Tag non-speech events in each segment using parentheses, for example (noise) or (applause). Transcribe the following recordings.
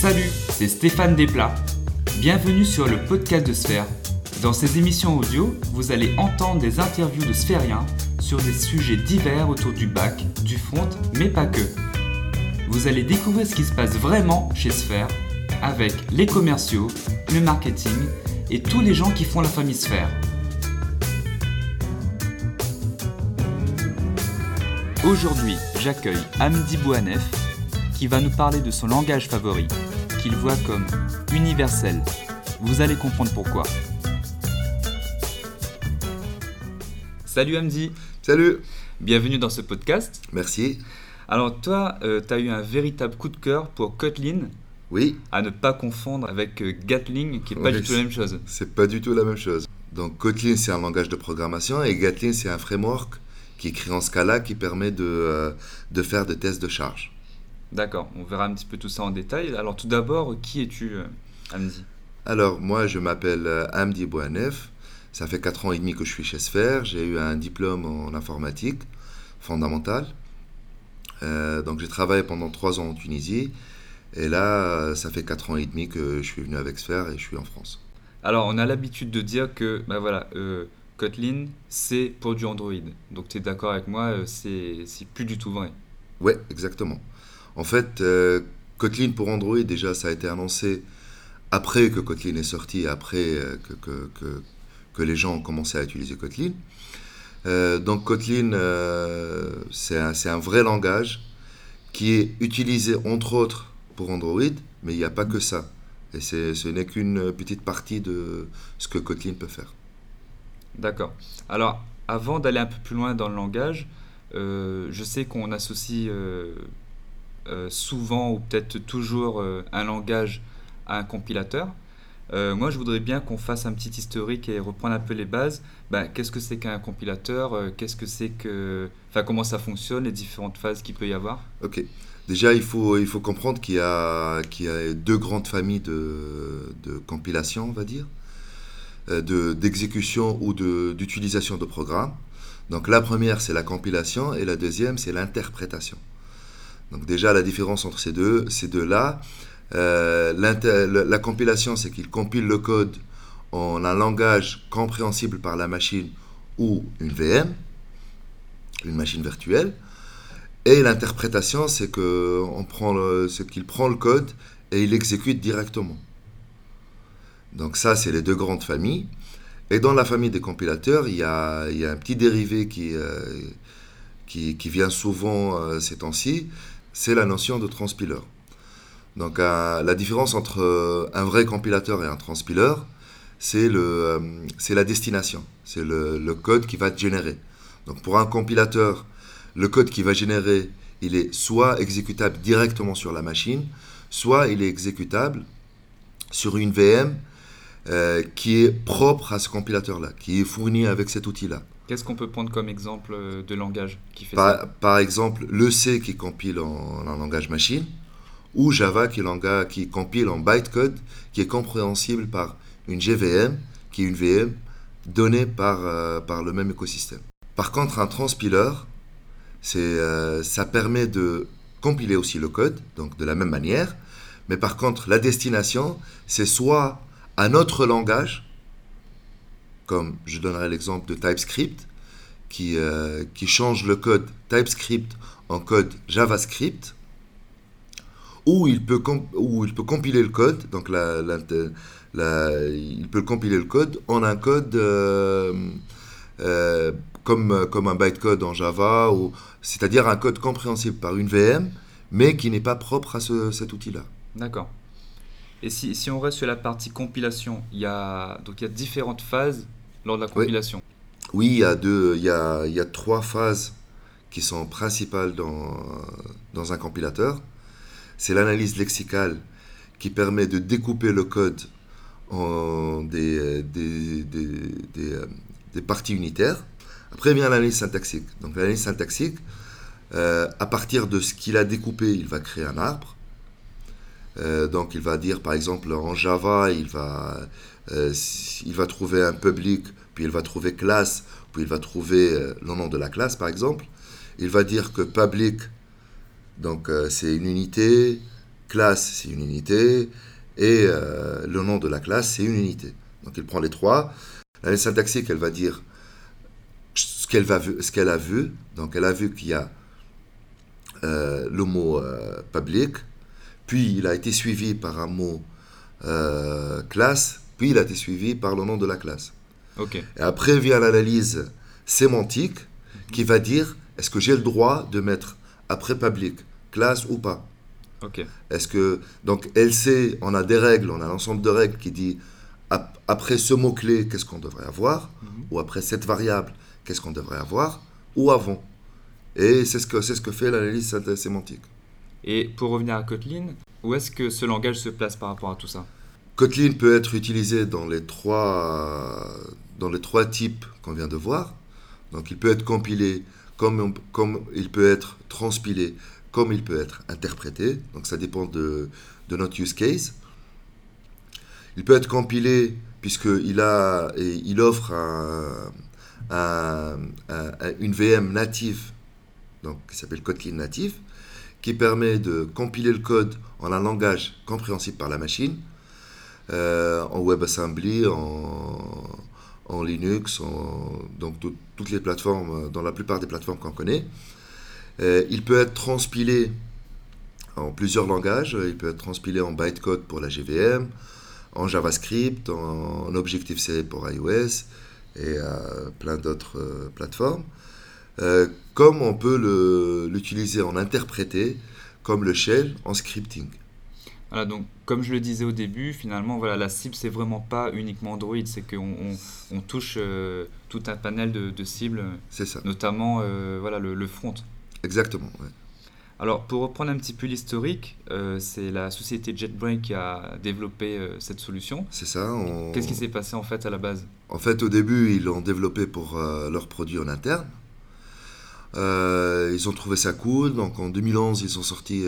Salut, c'est Stéphane Desplats. Bienvenue sur le podcast de Sphère. Dans ces émissions audio, vous allez entendre des interviews de sphériens sur des sujets divers autour du bac, du front, mais pas que. Vous allez découvrir ce qui se passe vraiment chez Sphère avec les commerciaux, le marketing et tous les gens qui font la famille Sphère. Aujourd'hui, j'accueille Amdi Bouanef qui va nous parler de son langage favori, qu'il voit comme universel. Vous allez comprendre pourquoi. Salut Amdi. Salut. Bienvenue dans ce podcast. Merci. Alors toi, euh, tu as eu un véritable coup de cœur pour Kotlin. Oui. À ne pas confondre avec euh, Gatling, qui n'est pas du tout la même chose. C'est pas du tout la même chose. Donc Kotlin, c'est un langage de programmation et Gatling, c'est un framework qui écrit en Scala qui permet de, euh, de faire des tests de charge. D'accord, on verra un petit peu tout ça en détail. Alors tout d'abord, qui es-tu, euh, Amdi Alors moi, je m'appelle euh, Amdi Bouanef. Ça fait 4 ans et demi que je suis chez Sphère. J'ai eu un diplôme en informatique fondamentale. Euh, donc j'ai travaillé pendant 3 ans en Tunisie. Et là, ça fait 4 ans et demi que je suis venu avec Sphère et je suis en France. Alors on a l'habitude de dire que bah voilà, Kotlin, c'est pour du Android. Donc tu es d'accord avec moi, c'est plus du tout vrai? Ouais, exactement. En fait, euh, Kotlin pour Android, déjà, ça a été annoncé après que Kotlin est sorti, après euh, que, que, les gens ont commencé à utiliser Kotlin. Euh, donc Kotlin, c'est un, un, vrai langage qui est utilisé entre autres pour Android, mais il n'y a pas que ça. Et ce n'est qu'une petite partie de ce que Kotlin peut faire. D'accord. Alors, avant d'aller un peu plus loin dans le langage, je sais qu'on associe souvent ou peut-être toujours euh, un langage à un compilateur. Euh, moi, je voudrais bien qu'on fasse un petit historique et reprendre un peu les bases. Ben, qu'est-ce que c'est qu'un compilateur Qu'est-ce que c'est que, enfin, comment ça fonctionne, les différentes phases qu'il peut y avoir? Ok. Déjà, il faut, il faut comprendre qu'il y, a, y a deux grandes familles de, de compilation, on va dire, de, d'exécution ou d'utilisation de programmes. Donc la première, c'est la compilation et la deuxième, c'est l'interprétation. Donc déjà, la différence entre ces deux, ces deux-là, euh, la, compilation, c'est qu'il compile le code en un langage compréhensible par la machine ou une VM, une machine virtuelle. Et l'interprétation, c'est qu'il prend, prend le code et il l'exécute directement. Donc ça, c'est les deux grandes familles. Et dans la famille des compilateurs, il y a, un petit dérivé qui, euh, vient souvent euh, ces temps-ci, c'est la notion de transpiler. Donc la différence entre euh, un vrai compilateur et un transpiler, c'est euh, la destination, c'est le, code qui va générer. Donc pour un compilateur, le code qui va générer, il est soit exécutable directement sur la machine, soit il est exécutable sur une VM euh, qui est propre à ce compilateur-là, qui est fourni avec cet outil-là. Qu'est-ce qu'on peut prendre comme exemple euh, de langage qui fait par, ça Par exemple, le C qui compile en, langage machine, ou Java qui, qui compile en bytecode, qui est compréhensible par une GVM, qui est une VM donnée par, euh, par le même écosystème. Par contre, un transpiler, euh, ça permet de compiler aussi le code, donc de la même manière, mais par contre, la destination, c'est soit un autre langage, comme je donnerai l'exemple de TypeScript, qui, euh, qui change le code TypeScript en code JavaScript, ou il peut, où il peut compiler le code, donc il peut compiler le code en un code euh, euh, comme, comme un bytecode en Java, ou, c'est-à-dire un code compréhensible par une VM, mais qui n'est pas propre à cet outil-là. D'accord. Et si, si, on reste sur la partie compilation, il y a, donc il y a différentes phases lors de la compilation Oui, il, y a deux, il, y a, il y a trois phases qui sont principales dans, dans un compilateur. C'est l'analyse lexicale qui permet de découper le code en des, des, des, euh, des, parties unitaires. Après vient l'analyse syntaxique. Donc l'analyse syntaxique, euh, à partir de ce qu'il a découpé, il va créer un arbre. Euh, donc il va dire par exemple en Java, il va, euh, il va trouver un public, puis il va trouver classe, puis il va trouver euh, le nom de la classe par exemple. Il va dire que public, donc c'est une unité, classe, c'est une unité, et euh, le nom de la classe, c'est une unité. Donc il prend les trois. La syntaxique, elle va dire ce qu'elle ce qu'elle a vu. Donc elle a vu qu'il y a euh, le mot euh, public, puis il a été suivi par un mot classe, puis il a été suivi par le nom de la classe. Et après vient l'analyse sémantique qui va dire est-ce que j'ai le droit de mettre après public classe ou pas? Est-ce que donc elle sait, on a des règles, on a l'ensemble de règles qui dit après ce mot clé qu'est-ce qu'on devrait avoir? Mhm. ou après cette variable qu'est-ce qu'on devrait avoir? Ou avant. Et c'est ce que c'est ce que fait l'analyse sémantique. Et pour revenir à Kotlin, où est-ce que ce langage se place par rapport à tout ça? Kotlin peut être utilisé dans les trois dans les trois types qu'on vient de voir. Donc il peut être compilé comme, comme il peut être transpilé comme il peut être interprété. Donc ça dépend de, de notre use case. Il peut être compilé puisqu'il a et il offre une VM native, donc qui s'appelle Kotlin native, qui permet de compiler le code en un langage compréhensible par la machine, euh, en WebAssembly, en, Linux, donc toutes les plateformes, dans la plupart des plateformes qu'on connaît. Euh, il peut être transpilé en plusieurs langages. Il peut être transpilé en bytecode pour la GVM, en JavaScript, en Objective-C pour iOS et plein d'autres euh, plateformes. Euh, comme on peut l'utiliser en interprété, comme le shell en scripting. Voilà, donc comme je le disais au début, finalement, voilà, la cible, c'est vraiment pas uniquement Android, c'est qu'on on, touche tout un panel de, cibles, ça. notamment voilà, le, le front. Exactement. Alors, pour reprendre un petit peu l'historique, euh, c'est la société JetBrains qui a développé euh, cette solution. C'est ça. Qu'est-ce qui s'est passé en fait à la base? En fait, au début, ils l'ont développé pour euh, leurs produits en interne. ils ont trouvé ça cool. Donc, en 2011, ils ont sorti.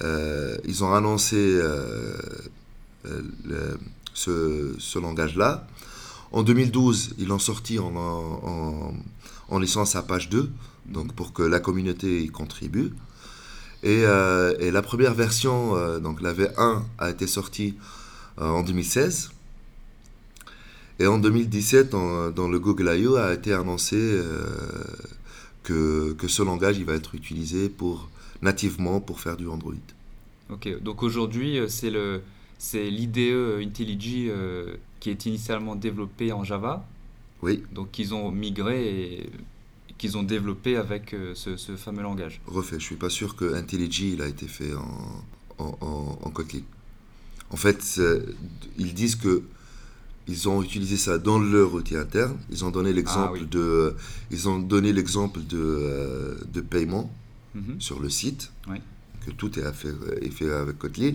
Ils ont annoncé ce, langage-là. En 2012, ils l'ont sorti en, en, en licence à page 2 donc pour que la communauté y contribue. Et, euh, la première version, euh, donc la V1, a été sortie euh, en 2016. Et en 2017, dans le Google I.O., a été annoncé que, que, ce langage il va être utilisé pour, nativement pour faire du Android. Ok, donc aujourd'hui, c'est le c'est l'IDE IntelliJ qui est initialement développé en Java. Oui. Donc ils ont migré et qu'ils ont développé avec euh, ce, fameux langage. Refait, je suis pas sûr que IntelliJ il a été fait en, en, en, Kotlin. En fait, ils disent que ils ont utilisé ça dans leur outil interne. Ils ont donné l'exemple ah de, ils ont donné l'exemple de, euh, de paiement mhm. sur le site, que tout est fait, est fait avec Kotlin,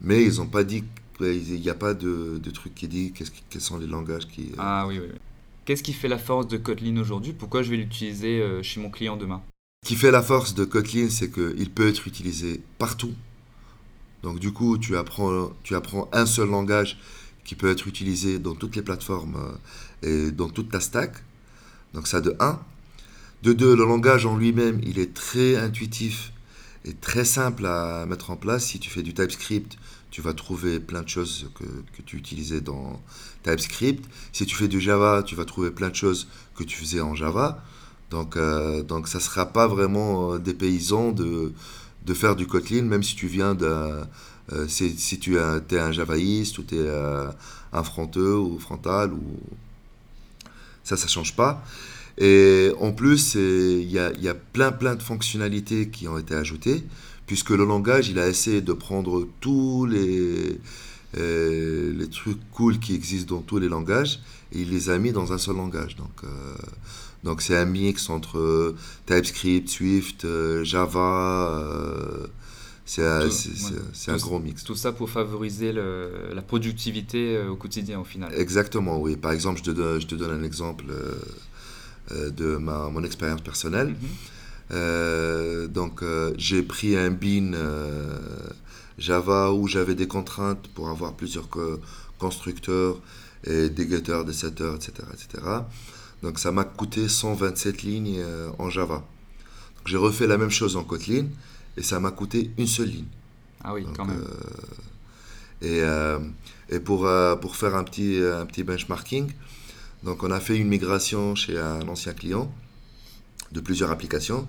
mais ils n'ont pas dit il n'y a pas de, de, truc qui dit quels sont les langages qui. Ah oui, oui. oui. Qu'est-ce qui fait la force de Kotlin aujourd'hui? Pourquoi je vais l'utiliser euh, chez mon client demain? Ce qui fait la force de Kotlin, c'est qu'il peut être utilisé partout. Donc du coup, tu apprends, tu apprends un seul langage qui peut être utilisé dans toutes les plateformes euh, et dans toute ta stack. Donc ça de 1. De 2, le langage en lui-même, il est très intuitif et très simple à mettre en place. Si tu fais du TypeScript, tu vas trouver plein de choses que, que, tu utilisais dans TypeScript. Si tu fais du Java, tu vas trouver plein de choses que tu faisais en Java. Donc, euh, donc ça ne sera pas vraiment euh, des paysans de, de faire du Kotlin, même si tu viens d'un... Euh, si, tu es un javaïste ou tu es un fronteux ou frontal, ou... ça, ça ne change pas. Et en plus, il y a, plein plein de fonctionnalités qui ont été ajoutées puisque le langage, il a essayé de prendre tous les, euh, trucs cool qui existent dans tous les langages et il les a mis dans un seul langage. Donc, euh, donc c'est un mix entre TypeScript, Swift, euh, Java. C'est un, un gros mix. Tout ça pour favoriser le, la productivité au quotidien au final. Exactement, oui. Par exemple, je te donne, je te donne un exemple de ma, mon expérience personnelle. Euh, donc euh, j'ai pris un bin euh, Java où j'avais des contraintes pour avoir plusieurs constructeurs et des getters, des setters, etc. etc. Donc ça m'a coûté 127 lignes en Java. J'ai refait la même chose en Kotlin et ça m'a coûté une seule ligne. Ah oui, quand même. et, et pour, pour faire un petit, un petit benchmarking, donc on a fait une migration chez un ancien client de plusieurs applications.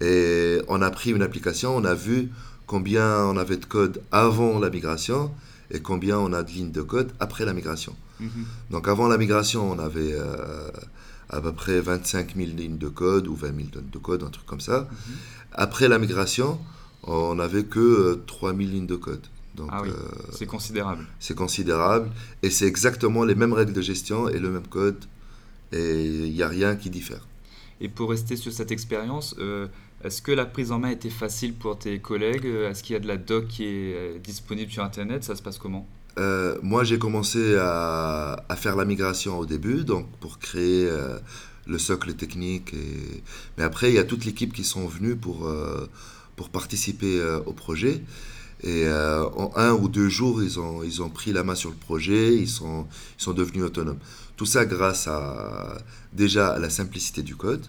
Et on a pris une application, on a vu combien on avait de code avant la migration et combien on a de lignes de code après la migration. Mhm. Donc avant la migration, on avait euh, à peu près 25 000 lignes de code ou 20 000 lignes de code, un truc comme ça. Mhm. Après la migration, on n'avait que 3 euh, 000 lignes de code. Donc, ah oui, euh, c'est considérable. C'est considérable et c'est exactement les mêmes règles de gestion et le même code et il n'y a rien qui diffère. Et pour rester sur cette expérience, est-ce que la prise en main était facile pour tes collègues? Est-ce qu'il y a de la doc qui est euh, disponible sur Internet? Ça se passe comment? Euh, Moi, j'ai commencé à, faire la migration au début, donc pour créer euh, le socle technique. Mais après, il y a toute l'équipe qui sont venus pour, pour participer au projet. Et en un ou deux jours, ils ont, pris la main sur le projet, ils sont, ils sont devenus autonomes. Tout ça grâce à déjà à la simplicité du code.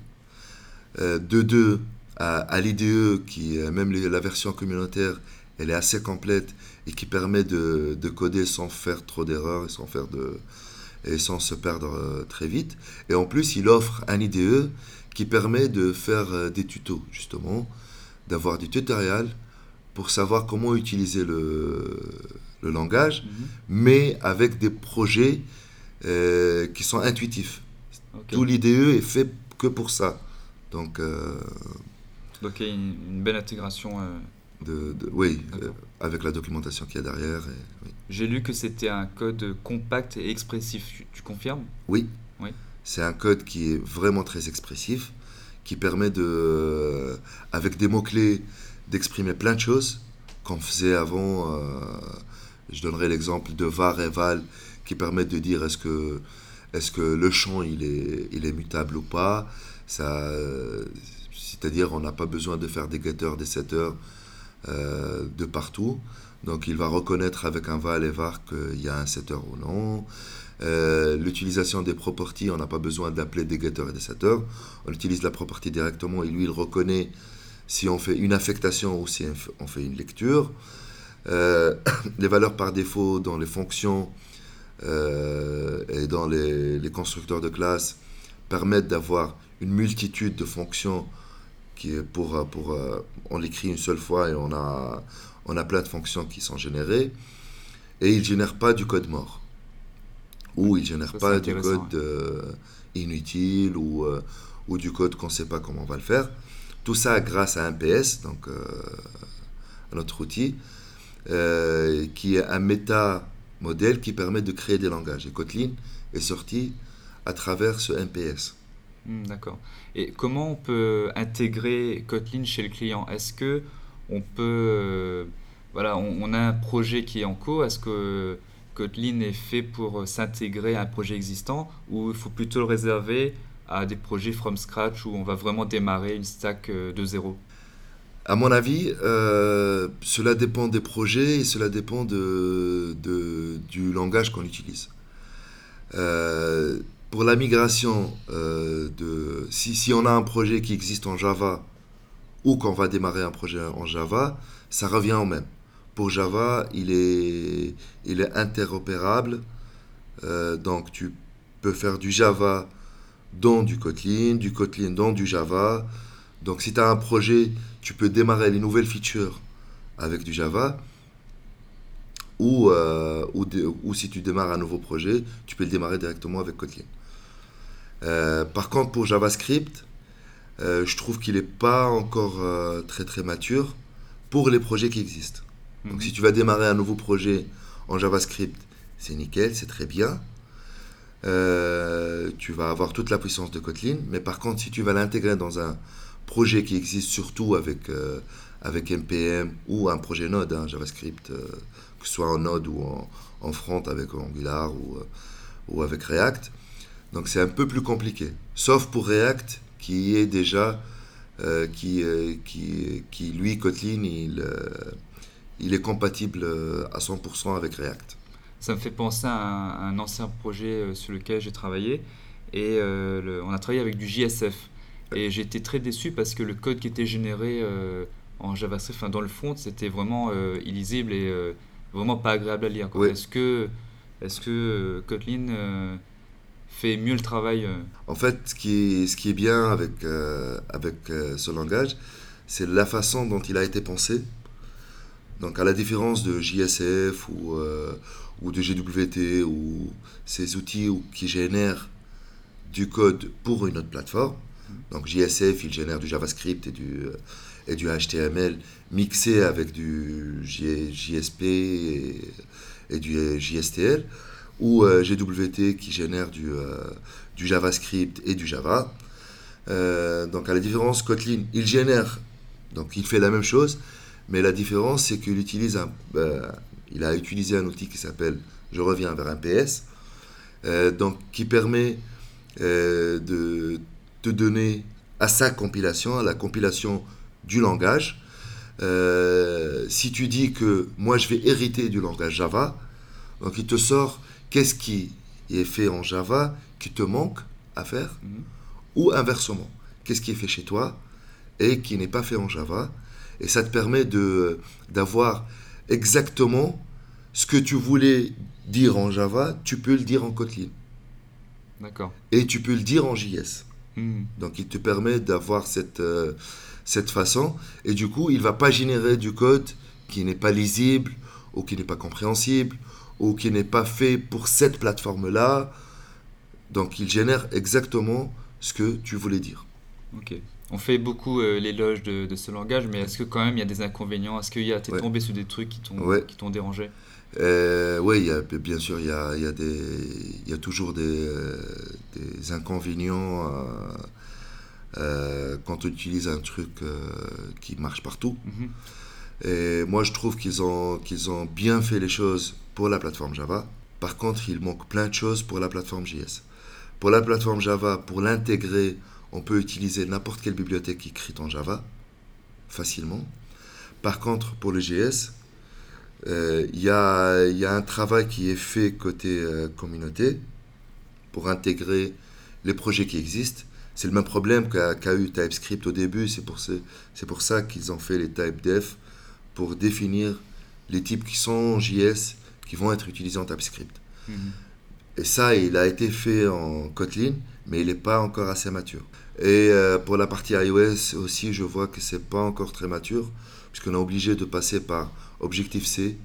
de deux, à, l'IDE, qui même la version communautaire, elle est assez complète et qui permet de, coder sans faire trop d'erreurs et sans faire de et sans se perdre euh, très vite. Et en plus, il offre un IDE qui permet de faire euh, des tutos, justement, d'avoir du tutoriel pour savoir comment utiliser le, le langage, mhm. mais avec des projets euh, qui sont intuitifs. Tout l'IDE est fait que pour ça. Donc, donc il y a une, belle intégration. Euh, de, oui, euh, avec la documentation qu'il y a derrière. J'ai lu que c'était un code compact et expressif. Tu, confirmes? Oui. oui. C'est un code qui est vraiment très expressif, qui permet de, euh, avec des mots-clés, d'exprimer plein de choses qu'on faisait avant. je donnerai l'exemple de var et val qui permettent de dire est-ce que, est que le champ il est, il est mutable ou pas. Ça, c'est-à-dire on n'a pas besoin de faire des getters, des setters euh, de partout. Donc il va reconnaître avec un val et var qu'il y a un setter ou non. Euh, l'utilisation des properties, on n'a pas besoin d'appeler des getters et des setters. On utilise la property directement et lui il reconnaît si on fait une affectation ou si on fait une lecture. Euh, (coughs) les valeurs par défaut dans les fonctions et dans les, constructeurs de classe permettent d'avoir une multitude de fonctions qui est pour, pour, euh, on l'écrit une seule fois et on a, on a plein de fonctions qui sont générées. Et il ne génère pas du code mort. Ou il ne génère pas du code euh, inutile ou, euh, ou du code qu'on ne sait pas comment on va le faire. Tout ça grâce à un PS, donc notre outil, qui est un méta-modèle qui permet de créer des langages. Et Kotlin est sorti à travers ce MPS. Hmm, d'accord. Et comment on peut intégrer Kotlin chez le client? Est-ce que on peut, euh, voilà, on, a un projet qui est en cours. Est-ce que Kotlin est fait pour s'intégrer à un projet existant ou il faut plutôt le réserver à des projets from scratch où on va vraiment démarrer une stack euh, de zéro? À mon avis, euh, cela dépend des projets et cela dépend de, du langage qu'on utilise. Pour la migration, euh, de, si, si, on a un projet qui existe en Java ou qu'on va démarrer un projet en Java, ça revient au même. Pour Java, il est, il est interopérable. Euh, donc tu peux faire du Java dans du Kotlin, du Kotlin dans du Java. Donc si tu as un projet, tu peux démarrer les nouvelles features avec du Java. Ou, euh, ou, ou, si tu démarres un nouveau projet, tu peux le démarrer directement avec Kotlin. Euh, par contre, pour JavaScript, euh, je trouve qu'il n'est pas encore euh, très très mature pour les projets qui existent. Donc mhm. si tu vas démarrer un nouveau projet en JavaScript, c'est nickel, c'est très bien. tu vas avoir toute la puissance de Kotlin, mais par contre, si tu vas l'intégrer dans un projet qui existe surtout avec, avec NPM ou un projet Node, hein, JavaScript, que ce soit en Node ou en, front avec Angular ou, ou avec React, donc c'est un peu plus compliqué. Sauf pour React, qui est déjà, euh, qui, euh, qui, qui, lui, Kotlin, il, euh, il est compatible à 100% avec React. Ça me fait penser à un, ancien projet sur lequel j'ai travaillé. Et on a travaillé avec du JSF. Et j'ai été très déçu parce que le code qui était généré en JavaScript, enfin, dans le front, c'était vraiment illisible et vraiment pas agréable à lire. Oui. Est-ce que, est que euh, Kotlin fait mieux le travail euh, En fait, ce qui est, bien avec, euh, euh, ce langage, c'est la façon dont il a été pensé. Donc, à la différence de JSF ou, de GWT ou ces outils qui génèrent du code pour une autre plateforme. Donc, JSF, il génère du JavaScript et du, HTML mixé avec du JSP et, du JSTL. Ou euh, GWT qui génère du, euh, du JavaScript et du Java. Euh, donc à la différence, Kotlin, il génère, donc il fait la même chose, mais la différence c'est qu'il utilise un, il a utilisé un outil qui s'appelle, je reviens vers un PS, donc qui permet de te donner à sa compilation, à la compilation du langage. Si tu dis que moi je vais hériter du langage Java, donc il te sort qu'est-ce qui est fait en Java qui te manque à faire Mhm. ou inversement, qu'est-ce qui est fait chez toi et qui n'est pas fait en Java. Et ça te permet d'avoir exactement ce que tu voulais dire en Java, tu peux le dire en Kotlin. D'accord. Et tu peux le dire en JS. Mhm. Donc il te permet d'avoir cette, euh, cette façon. Et du coup, il va pas générer du code qui n'est pas lisible ou qui n'est pas compréhensible ou qui n'est pas fait pour cette plateforme-là. Donc il génère exactement ce que tu voulais dire. Ok. On fait beaucoup euh, l'éloge de, de ce langage, mais est-ce que quand même il y a des inconvénients? Est-ce que a- t'es Ouais. tombé sur des trucs qui t'ont Ouais. dérangé? Euh, oui, il y a- bien sûr, il y a, il y a des, il y a toujours des, euh, des inconvénients quand on utilise un truc qui marche partout. Mhm. Et moi, je trouve qu'ils ont, bien fait les choses pour la plateforme Java. Par contre, il manque plein de choses pour la plateforme JS. Pour la plateforme Java, pour l'intégrer, on peut utiliser n'importe quelle bibliothèque écrite en Java, facilement. Par contre, pour le JS, euh, il y, a, un travail qui est fait côté euh, communauté pour intégrer les projets qui existent. C'est le même problème qu'a eu TypeScript au début, c'est pour, ce- c'est pour ça qu'ils ont fait les type def pour définir les types qui sont en JS qui vont être utilisés en TypeScript. Mhm. Et ça, il a été fait en Kotlin, mais il n'est pas encore assez mature. Et euh, pour la partie iOS aussi, je vois que c'est pas encore très mature, puisqu'on est obligé de passer par Objective-C,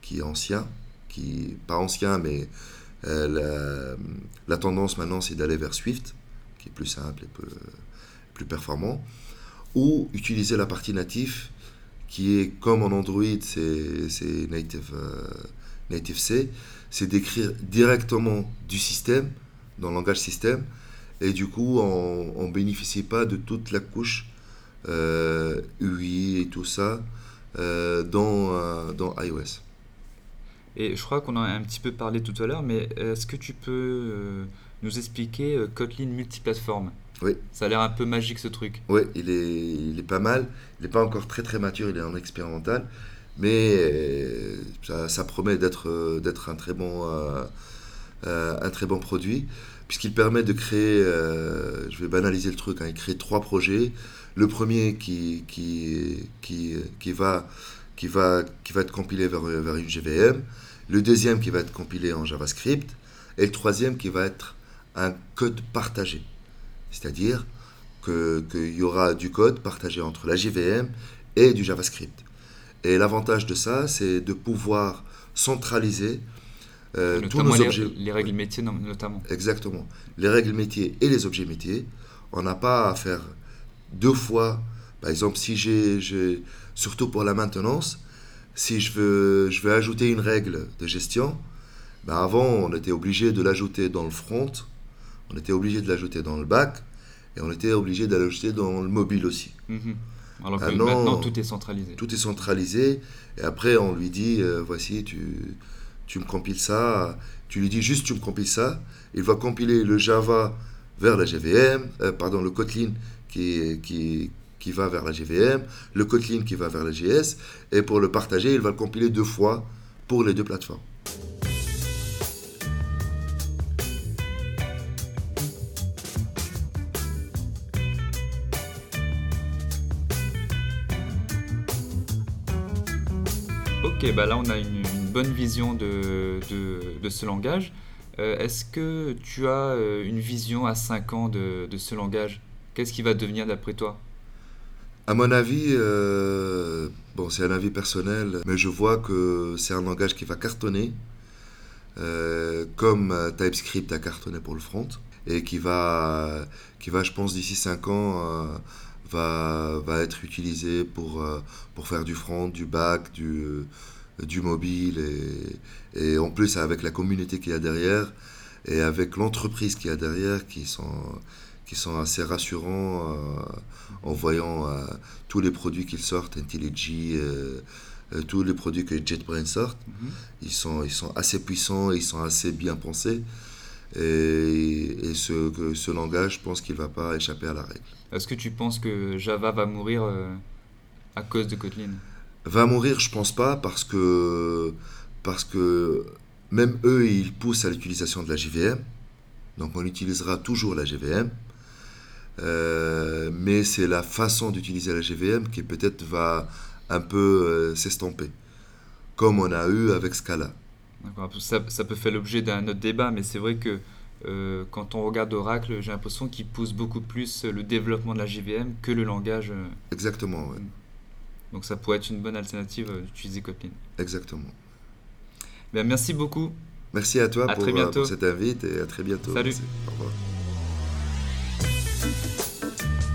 qui est ancien, qui pas ancien, mais euh, la, la tendance maintenant, c'est d'aller vers Swift, qui est plus simple et peu- plus performant, ou utiliser la partie native, qui est comme en Android, c'est native, euh, native C, c'est d'écrire directement du système, dans le langage système, et du coup, on ne bénéficie pas de toute la couche euh, UI et tout ça euh, dans, euh, dans iOS. Et je crois qu'on en a un petit peu parlé tout à l'heure, mais est-ce que tu peux euh, nous expliquer euh, Kotlin multiplateforme? Oui. Ça a l'air un peu magique ce truc. Oui, il est, il est pas mal. Il n'est pas encore très très mature, il est en expérimental, mais euh, ça, ça promet d'être euh, d'être un très bon euh, un très bon produit puisqu'il permet de créer. euh, je vais banaliser le truc. hein, il crée trois projets. Le premier qui qui qui, qui va qui va qui va être compilé vers vers une JVM. Le deuxième qui va être compilé en JavaScript et le troisième qui va être un code partagé, c'est-à-dire que- qu'il y aura du code partagé entre la JVM et du JavaScript. Et l'avantage de ça, c'est de pouvoir centraliser euh, tous nos les, objets. les règles métiers no- notamment. Exactement. Les règles métiers et les objets métiers. On n'a pas à faire deux fois. Par exemple, si j'ai, j'ai- surtout pour la maintenance, si je veux, je veux ajouter une règle de gestion, ben avant, on était obligé de l'ajouter dans le front, on était obligé de l'ajouter dans le back, et on était obligé de l'ajouter dans le mobile aussi. Mhm. Alors que Ah non. maintenant tout est centralisé. Tout est centralisé, et après, on lui dit, euh, voici, tu, tu me compiles ça, tu lui dis juste, tu me compiles ça, il va compiler le Java vers la JVM, euh, pardon, le Kotlin qui, qui, qui va vers la JVM, le Kotlin qui va vers la JS, et pour le partager, il va le compiler deux fois pour les deux plateformes. Ok, bah là on a une, bonne vision de, de, ce langage. Euh, est-ce que tu as euh, une vision à 5 ans de, de ce langage? Qu'est-ce qui va devenir d'après toi? À mon avis, euh, bon, c'est un avis personnel, mais je vois que c'est un langage qui va cartonner, comme TypeScript a cartonné pour le front, et qui va, qui va je pense, d'ici 5 ans, va, va être utilisé pour, pour faire du front, du back, du du mobile et, et, en plus avec la communauté qu'il y a derrière et avec l'entreprise qu'il y a derrière qui sont, qui sont assez rassurants euh, en voyant euh, tous les produits qu'ils sortent, IntelliJ, euh, tous les produits que JetBrains sortent. Mhm. ils, sont, ils sont assez puissants, ils sont assez bien pensés. Et, et ce, ce langage, je pense qu'il ne va pas échapper à la règle. Est-ce que tu penses que Java va mourir à cause de Kotlin? Va mourir, je pense pas, parce que, parce que même eux, ils poussent à l'utilisation de la JVM. Donc on utilisera toujours la JVM. Euh, mais c'est la façon d'utiliser la JVM qui peut-être va un peu euh, s'estomper, comme on a eu avec Scala. Ça, ça, peut faire l'objet d'un autre débat, mais c'est vrai que euh, quand on regarde Oracle, j'ai l'impression qu'il pousse beaucoup plus le développement de la JVM que le langage. Exactement, oui. Donc ça pourrait être une bonne alternative euh, d'utiliser Kotlin. Exactement. Ben, merci beaucoup. Merci à toi pour, euh, pour, cette invite et à très bientôt. Salut. Au revoir.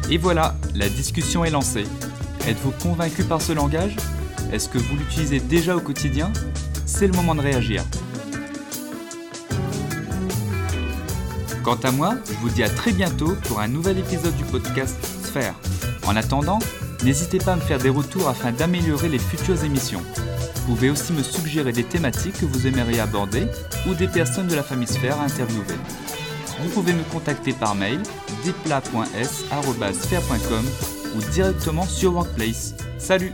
Et voilà, la discussion est lancée. Êtes-vous convaincu par ce langage? Est-ce que vous l'utilisez déjà au quotidien? C'est le moment de réagir. Quant à moi, je vous dis à très bientôt pour un nouvel épisode du podcast Sphère. En attendant, N'hésitez pas à me faire des retours afin d'améliorer les futures émissions. Vous pouvez aussi me suggérer des thématiques que vous aimeriez aborder ou des personnes de la famille Sphère à interviewer. Vous pouvez me contacter par mail déplat.s.sphère.com ou directement sur Workplace. Salut